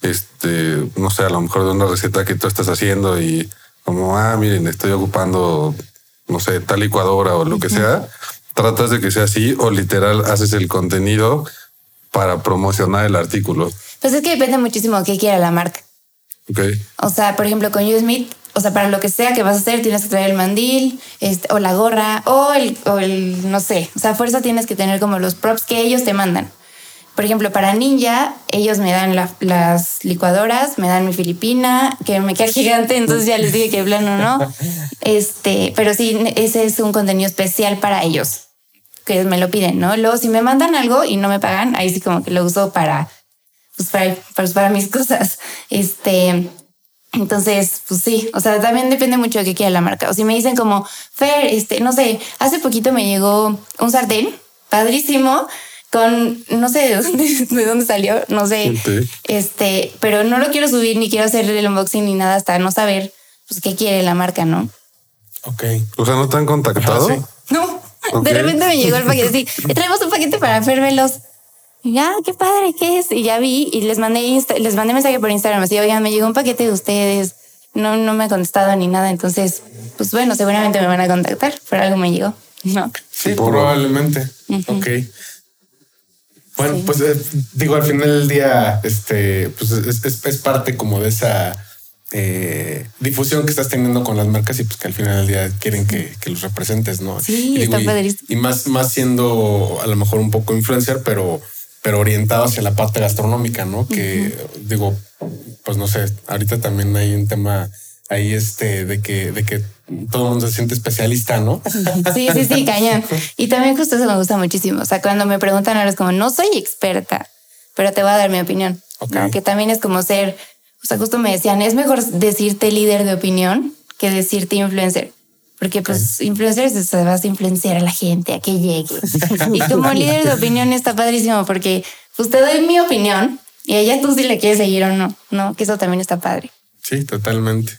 Este, no sé, a lo mejor de una receta que tú estás haciendo y como, ah, miren, estoy ocupando, no sé, tal licuadora o lo que sea tratas de que sea así o literal haces el contenido para promocionar el artículo? Pues es que depende muchísimo de qué quiera la marca. Ok. O sea, por ejemplo, con Smith, o sea, para lo que sea que vas a hacer, tienes que traer el mandil este, o la gorra o el, o el, no sé, o sea, fuerza tienes que tener como los props que ellos te mandan. Por ejemplo, para Ninja, ellos me dan las licuadoras, me dan mi filipina, que me queda gigante, entonces ya les dije que plano no. Este, pero sí, ese es un contenido especial para ellos que me lo piden, ¿no? Luego, si me mandan algo y no me pagan, ahí sí como que lo uso para, pues para, pues para mis cosas. Este, entonces, pues sí, o sea, también depende mucho de qué quiera la marca. O si me dicen como, Fer, este, no sé, hace poquito me llegó un sartén padrísimo con, no sé de dónde, de dónde salió, no sé, este, pero no lo quiero subir ni quiero hacer el unboxing ni nada hasta no saber, pues, qué quiere la marca, ¿no? Ok. O sea, ¿no te han contactado? No. De repente me llegó el paquete así, traemos un paquete para Fer Y ya, qué padre, ¿qué es? Y ya vi y les mandé les mandé mensaje por Instagram así, oigan, me llegó un paquete de ustedes. No, no me ha contestado ni nada. Entonces, pues bueno, seguramente me van a contactar, pero algo me llegó. No. Sí, probablemente. Ok. Bueno, pues eh, digo, al final del día, este, pues es, es parte como de esa eh, difusión que estás teniendo con las marcas y pues que al final del día quieren que, los representes, ¿no? Sí, y, está y, más, más siendo a lo mejor un poco influencer, pero, pero orientado hacia la parte gastronómica, ¿no? Que digo, pues no sé, ahorita también hay un tema ahí este de que, de que todo el mundo se siente especialista, ¿no? Sí, sí, sí, cañón. Y también justo eso me gusta muchísimo. O sea, cuando me preguntan ahora es como, no soy experta, pero te voy a dar mi opinión. Que también es como ser o sea, justo me decían, es mejor decirte líder de opinión que decirte influencer. Porque pues influencer se vas a influenciar a la gente a que llegue. y como líder de opinión está padrísimo porque pues te doy mi opinión y a ella tú si le quieres seguir o no, ¿no? Que eso también está padre. Sí, totalmente.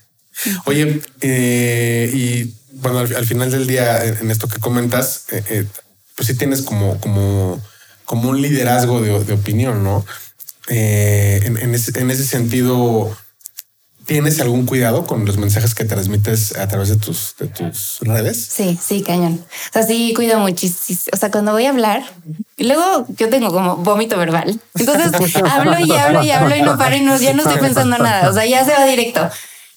Oye, eh, y bueno, al, final del día, en esto que comentas, eh, eh, pues sí tienes como, como, como un liderazgo de, de opinión, ¿no? Eh, en, ese, sentido, ¿tienes algún cuidado con los mensajes que transmites a través de tus, de tus redes? Sí, sí, cañón. O sea, sí, cuido muchísimo. O sea, cuando voy a hablar, y luego yo tengo como vómito verbal. Entonces hablo y hablo y hablo y no paro y no, ya no estoy pensando nada. O sea, ya se va directo.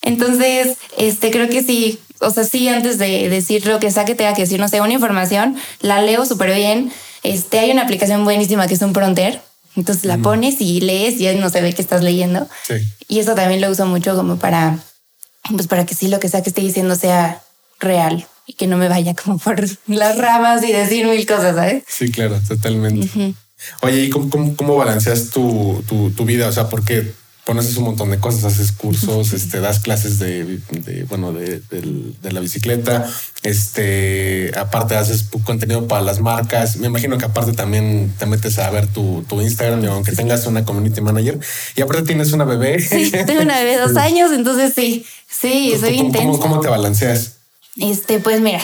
Entonces, este, creo que sí, o sea, sí, antes de decir lo que sea que tenga que decir, no sé, una información, la leo súper bien. Este, hay una aplicación buenísima que es un pronter, entonces la pones y lees y no se ve que estás leyendo. Y eso también lo uso mucho como para, pues para que sí lo que sea que esté diciendo sea real. y que no me vaya como por las ramas y decir mil cosas, ¿sabes? Sí, claro, totalmente. Oye, ¿y cómo, cómo, balanceas tu, tu, tu, vida? O sea, porque pones un montón de cosas, haces cursos, este, das clases de, bueno, de, la bicicleta, este, aparte haces contenido para las marcas. Me imagino que aparte también te metes a ver tu, tu Instagram, aunque tengas una community manager. Y aparte tienes una bebé. Sí, tengo una bebé de dos años, entonces sí, sí, soy intensa. ¿cómo, te balanceas? Este, pues mira,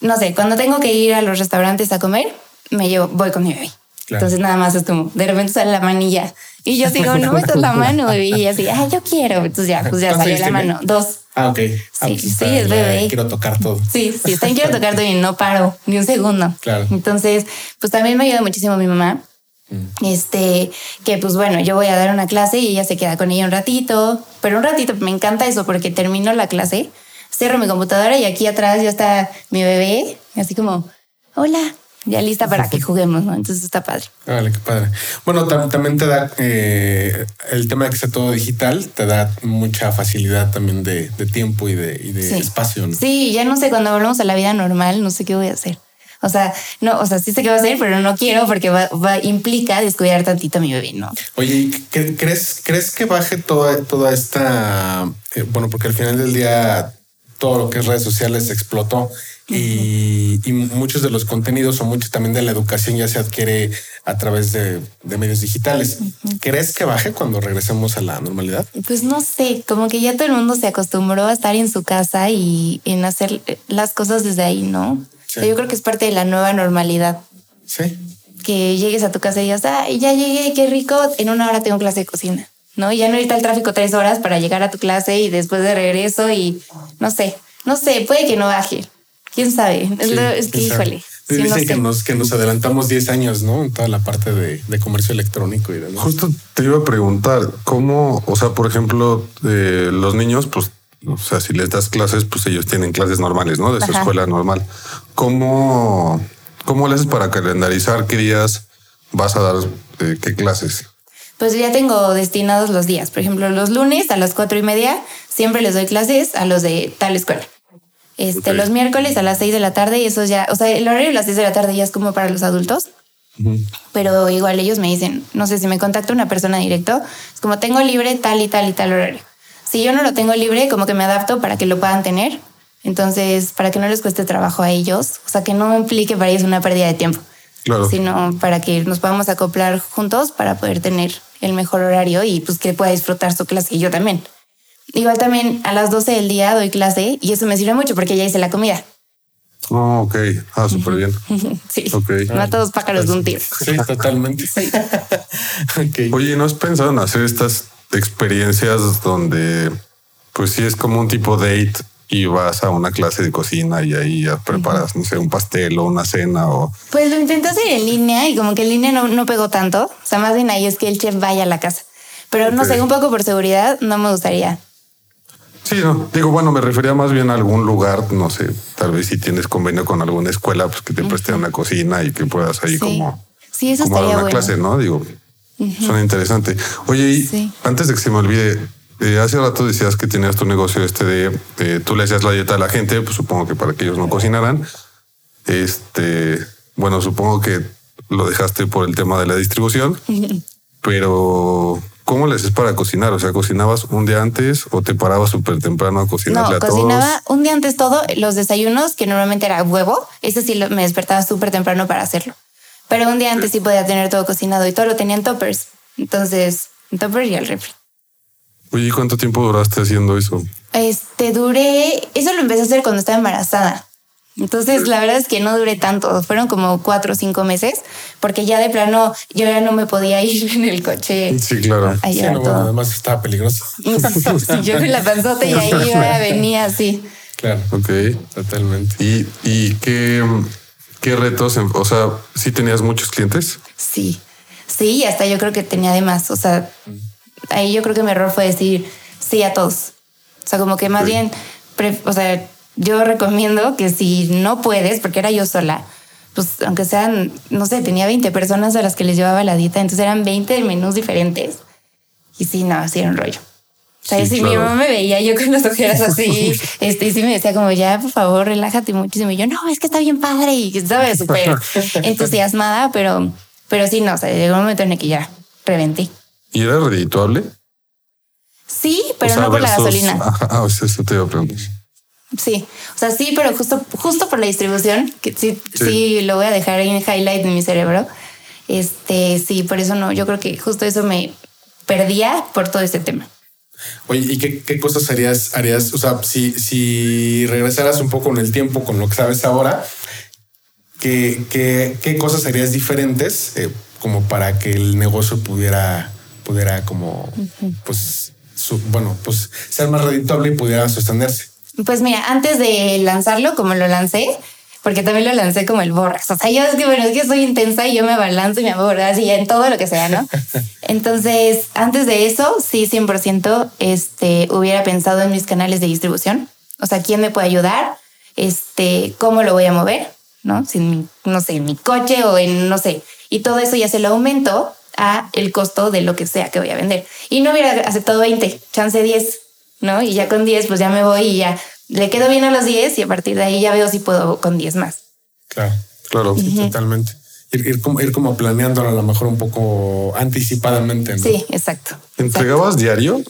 no sé, cuando tengo que ir a los restaurantes a comer, me llevo, voy con mi bebé. Entonces nada más es como, de repente sale la manilla y yo digo, no metas la mano. Y así, ah, yo quiero. Entonces ya, pues ya salió la mano. Dos. Ah, ok. Ah, sí, pues sí, es bebé. Quiero tocar todo. Sí, sí, está en quiero tocar todo y no paro ni un segundo. Claro. Entonces, pues también me ayuda muchísimo mi mamá. Mm. Este, que pues bueno, yo voy a dar una clase y ella se queda con ella un ratito, pero un ratito me encanta eso porque termino la clase, cierro mi computadora y aquí atrás ya está mi bebé, así como, hola, ya lista para que juguemos, ¿no? Entonces está padre. Vale, qué padre. Bueno, también te da eh, el tema de que sea todo digital, te da mucha facilidad también de, tiempo y de, espacio. ¿no? Sí, ya no sé, cuando volvemos a la vida normal, no sé qué voy a hacer. O sea, no, o sea, sí sé qué voy a hacer, pero no quiero porque va, implica descuidar tantito a mi bebé, ¿no? Oye, ¿crees, crees que baje toda, toda esta, eh, bueno, porque al final del día todo lo que es redes sociales explotó y, muchos de los contenidos o mucho también de la educación ya se adquiere a través de, medios digitales. ¿Crees que baje cuando regresemos a la normalidad? Pues no sé, como que ya todo el mundo se acostumbró a estar en su casa y en hacer las cosas desde ahí, ¿no? yo creo que es parte de la nueva normalidad. Sí. Que llegues a tu casa y digas, ah, ya llegué, qué rico, en una hora tengo clase de cocina. ¿no? Y ya no ahorita el tráfico tres horas para llegar a tu clase y después de regreso y no sé, no sé, puede que no baje. ¿Quién sabe? es, que, híjole. dicen que, nos, que nos adelantamos 10 años, ¿no? En toda la parte de, comercio electrónico y demás. Justo te iba a preguntar, ¿cómo, o sea, por ejemplo, eh, los niños, pues, o sea, si les das clases, pues ellos tienen clases normales, ¿no? De su escuela normal. ¿Cómo, ¿Cómo le haces para calendarizar qué días vas a dar eh, qué clases? Pues ya tengo destinados los días. Por ejemplo, los lunes a las cuatro y media siempre les doy clases a los de tal escuela. Este, Los miércoles a las seis de la tarde y eso ya, o sea, el horario de las seis de la tarde ya es como para los adultos. Pero igual ellos me dicen, no sé, si me contacta una persona directo, es como tengo libre tal y tal y tal horario. Si yo no lo tengo libre, como que me adapto para que lo puedan tener. Entonces, para que no les cueste trabajo a ellos, o sea, que no implique para ellos una pérdida de tiempo, sino para que nos podamos acoplar juntos para poder tener el mejor horario y pues que pueda disfrutar su clase y yo también. Igual también a las 12 del día doy clase y eso me sirve mucho porque ya hice la comida. Oh, ok. Ah, súper bien. sí. Okay. No a todos pájaros de un tiro. Sí, totalmente. Sí. Oye, ¿no has pensado en hacer estas experiencias donde, pues sí es como un tipo date y vas a una clase de cocina y ahí ya preparas, no sé, un pastel o una cena o... Pues lo intenté hacer en línea y como que en línea no, no pegó tanto. O sea, más bien ahí es que el chef vaya a la casa. Pero no sé, un poco por seguridad no me gustaría. Sí, no, digo, bueno, me refería más bien a algún lugar, no sé, tal vez si tienes convenio con alguna escuela, pues que te preste una cocina y que puedas ahí como, sí, eso como dar una clase, ¿no? Digo, suena interesante. Oye, y antes de que se me olvide, eh, hace rato decías que tenías tu negocio este de, tú le hacías la dieta a la gente, pues supongo que para que ellos no cocinaran. Este, bueno, supongo que lo dejaste por el tema de la distribución, pero ¿Cómo le haces para cocinar? O sea, ¿cocinabas un día antes o te parabas súper temprano a cocinar? No, cocinaba un día antes todo, los desayunos, que normalmente era huevo, ese sí me despertaba súper temprano para hacerlo. Pero un día antes sí podía tener todo cocinado y todo lo tenía en toppers. Entonces, en toppers y al refri. Oye, ¿cuánto tiempo duraste haciendo eso? Este, duré, eso lo empecé a hacer cuando estaba embarazada. Entonces, la verdad es que no duré tanto, fueron como cuatro o cinco meses, porque ya de plano yo ya no me podía ir en el coche. Sí, claro. Sí, además estaba peligroso. yo en la panzota y ahí iba, venía así. Claro. Ok. Totalmente. ¿Y, y qué, qué retos? O sea, ¿sí tenías muchos clientes? Sí, sí, hasta yo creo que tenía de más. O sea, ahí yo creo que mi error fue decir sí a todos. O sea, como que más bien, o sea, yo recomiendo que si no puedes, porque era yo sola, pues aunque sean, no sé, tenía 20 personas a las que les llevaba la dieta, entonces eran 20 menús diferentes. Y sí, no, así era un rollo. O sea, si mi mamá me veía yo con las ojeras así, este, y sí me decía como, ya, por favor, relájate muchísimo. Y yo, no, es que está bien padre y estaba súper entusiasmada, pero, pero sí, no, o sea, llegó un momento en el que ya reventé. ¿Y era redituable? Sí, pero no por la gasolina. Ah, o sea, eso te iba a preguntar. Sí, o sea, sí, pero justo, justo por la distribución, que sí, sí, lo voy a dejar en highlight de mi cerebro. Este, sí, por eso no, yo creo que justo eso me perdía por todo este tema. Oye, ¿y qué, cosas harías, harías? O sea, si, si regresaras un poco en el tiempo con lo que sabes ahora, ¿qué, qué, cosas harías diferentes eh, como para que el negocio pudiera, pudiera como, pues, bueno, pues ser más redituable y pudiera sostenerse? Pues mira, antes de lanzarlo, como lo lancé, porque también lo lancé como el borras. O sea, yo es que, bueno, es que soy intensa y yo me balanzo y me hago así en todo lo que sea, ¿no? Entonces, antes de eso, sí, 100% este, hubiera pensado en mis canales de distribución. O sea, quién me puede ayudar, este, cómo lo voy a mover, ¿no? Sin, no sé, en mi coche o en, no sé. Y todo eso ya se lo aumento a el costo de lo que sea que voy a vender. Y no hubiera aceptado 20, chance 10, ¿no? Y ya con 10, pues ya me voy y ya le quedo bien a los 10 y a partir de ahí ya veo si puedo con 10 más. Claro, claro, totalmente. Ir, como, ir como planeándolo a lo mejor un poco anticipadamente. ¿no? Sí, exacto. ¿Entregabas diario?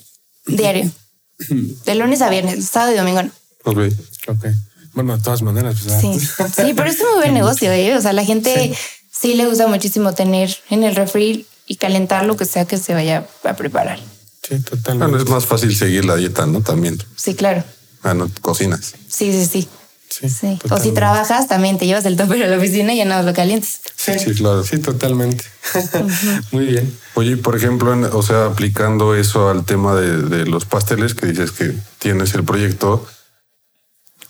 Diario. De lunes a viernes, sábado y domingo no. Ok. Ok. Bueno, de todas maneras. Pues, sí, sí, pero es un muy buen negocio. ¿eh? O sea, la gente sí. le gusta muchísimo tener en el refri y calentar lo que sea que se vaya a preparar. Sí, totalmente. Bueno, es más fácil seguir la dieta, ¿no? También. Sí, claro. Ah, no cocinas. Sí, sí, sí. Sí, O si trabajas, también te llevas el topper a la oficina y ya no lo calientes. Sí, sí, claro. Sí, totalmente. Muy bien. Oye, por ejemplo, o sea, aplicando eso al tema de, los pasteles, que dices que tienes el proyecto.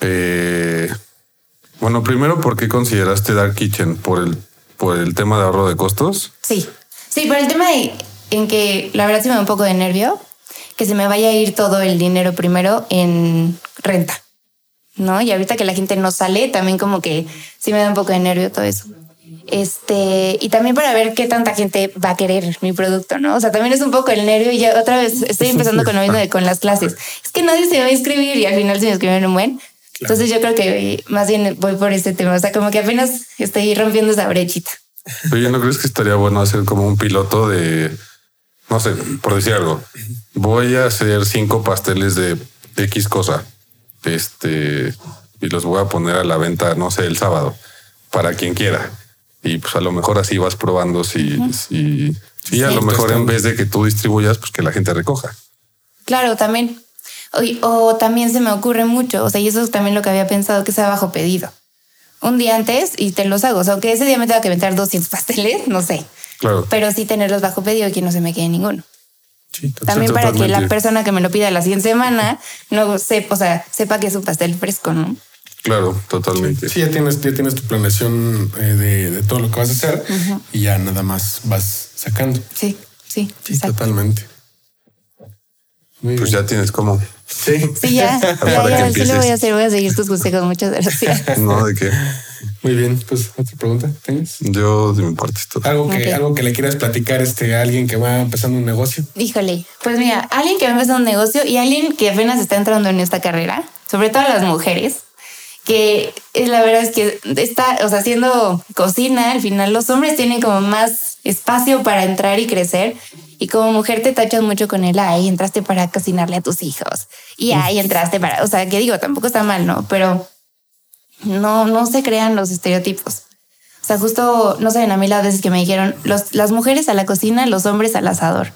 Eh, bueno, primero, ¿por qué consideraste Dark Kitchen? ¿Por el, por el tema de ahorro de costos? Sí, sí, por el tema de en que la verdad sí me da un poco de nervio que se me vaya a ir todo el dinero primero en renta. ¿No? Y ahorita que la gente no sale, también como que sí me da un poco de nervio todo eso. Este, y también para ver qué tanta gente va a querer mi producto, ¿no? O sea, también es un poco el nervio y ya otra vez estoy empezando con lo mismo de con las clases. Es que nadie se va a inscribir y al final se me inscribieron un buen. Entonces yo creo que más bien voy por este tema. O sea, como que apenas estoy rompiendo esa brechita. Oye, ¿no crees que estaría bueno hacer como un piloto de no sé, por decir algo, voy a hacer cinco pasteles de X cosa, este, y los voy a poner a la venta, no sé, el sábado, para quien quiera. Y pues a lo mejor así vas probando si, si, y a lo mejor en vez de que tú distribuyas, pues que la gente recoja. Claro, también. O, también se me ocurre mucho, o sea, y eso es también lo que había pensado, que sea bajo pedido. Un día antes y te los hago. O sea, aunque ese día me tenga que vender 200 pasteles, no sé. Pero sí tenerlos bajo pedido y que no se me quede ninguno. También para que la persona que me lo pida la siguiente semana no sepa, o sea, sepa que es un pastel fresco, ¿no? Claro, totalmente. Sí, ya tienes, ya tienes tu planeación eh, de, todo lo que vas a hacer y ya nada más vas sacando. Sí, sí. Sí, totalmente. Pues ya tienes como. Sí. Sí, ya. ya, ya, sí lo voy a hacer. Voy a seguir tus consejos. Muchas gracias. no, de qué. Muy bien, pues otra pregunta tienes. Yo de mi parte todo. Algo que, algo que le quieras platicar este, a alguien que va empezando un negocio. Híjole, pues mira, alguien que va empezando un negocio y alguien que apenas está entrando en esta carrera, sobre todo las mujeres, que la verdad es que está, o sea, haciendo cocina, al final los hombres tienen como más espacio para entrar y crecer. Y como mujer te tachas mucho con el, ay, entraste para cocinarle a tus hijos. Y ay, entraste para, o sea, que digo, tampoco está mal, ¿no? Pero no, no se crean los estereotipos. O sea, justo, no saben, a mí las veces que me dijeron, los, las mujeres a la cocina, los hombres al asador.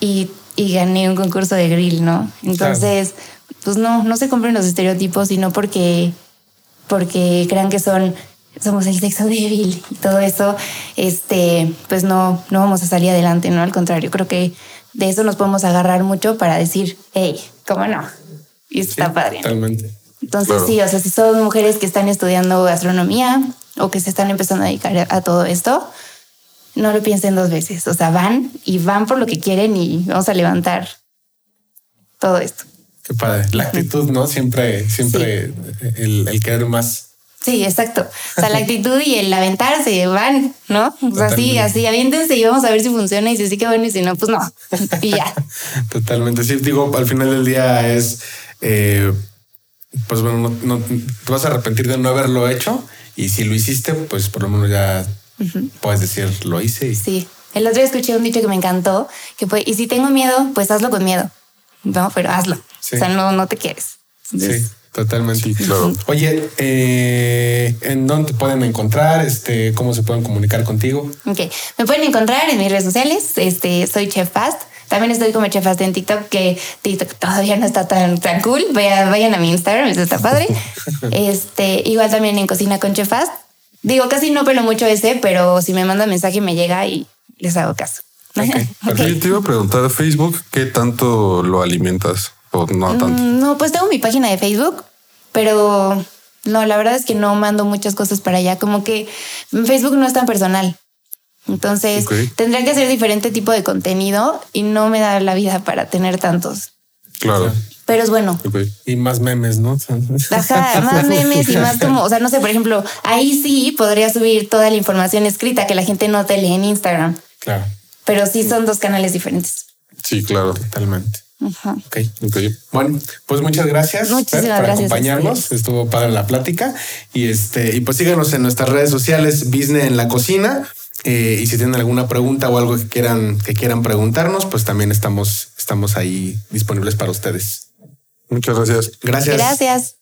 Y, y gané un concurso de grill, ¿no? Entonces, pues no, no se compren los estereotipos, sino porque, porque crean que son, somos el sexo débil y todo eso, este, pues no, no vamos a salir adelante, ¿no? Al contrario, creo que de eso nos podemos agarrar mucho para decir, hey, ¿cómo no? Y está padre. Totalmente. Entonces, sí, o sea, si son mujeres que están estudiando gastronomía o que se están empezando a dedicar a todo esto, no lo piensen dos veces. O sea, van y van por lo que quieren y vamos a levantar todo esto. Qué padre. La actitud, ¿no? Siempre, siempre el, querer más. Sí, exacto. O sea, la actitud y el aventarse van, ¿no? O sea, así, así, aviéntense y vamos a ver si funciona y si sí que bueno y si no, pues no. Y ya. Totalmente. Sí, digo, al final del día es, eh, pues bueno, no, te vas a arrepentir de no haberlo hecho y si lo hiciste, pues por lo menos ya puedes decir, lo hice. Sí. El otro día escuché un dicho que me encantó, que fue, y si tengo miedo, pues hazlo con miedo. No, pero hazlo. O sea, no, no te quieres. sí. Totalmente. Claro. Oye, eh, ¿en dónde te pueden encontrar? Este, ¿Cómo se pueden comunicar contigo? Ok, me pueden encontrar en mis redes sociales. Este, soy Chef Fast. También estoy como Chef Fast en TikTok, que TikTok todavía no está tan, tan cool. Vayan, vayan a mi Instagram, eso está padre. este, igual también en Cocina con Chef Fast. Digo, casi no pelo mucho ese, pero si me manda mensaje me llega y les hago caso. Okay. Te iba a preguntar, Facebook, ¿qué tanto lo alimentas? No tanto? Mm, no, pues tengo mi página de Facebook, pero no, la verdad es que no mando muchas cosas para allá. Como que Facebook no es tan personal. Entonces tendría que hacer diferente tipo de contenido y no me da la vida para tener tantos. Claro. Pero es bueno. Y más memes, ¿no? Ajá, más memes y más como, o sea, no sé, por ejemplo, ahí sí podría subir toda la información escrita que la gente no te lee en Instagram. Claro. Pero sí son dos canales diferentes. Sí, claro. Totalmente. Okay. ok. Bueno, pues muchas gracias por acompañarnos. Estuvo padre la plática. Y este, y pues síganos en nuestras redes sociales, Business en la cocina. Eh, y si tienen alguna pregunta o algo que quieran, que quieran preguntarnos, pues también estamos, estamos ahí disponibles para ustedes. Muchas gracias. Gracias. Gracias.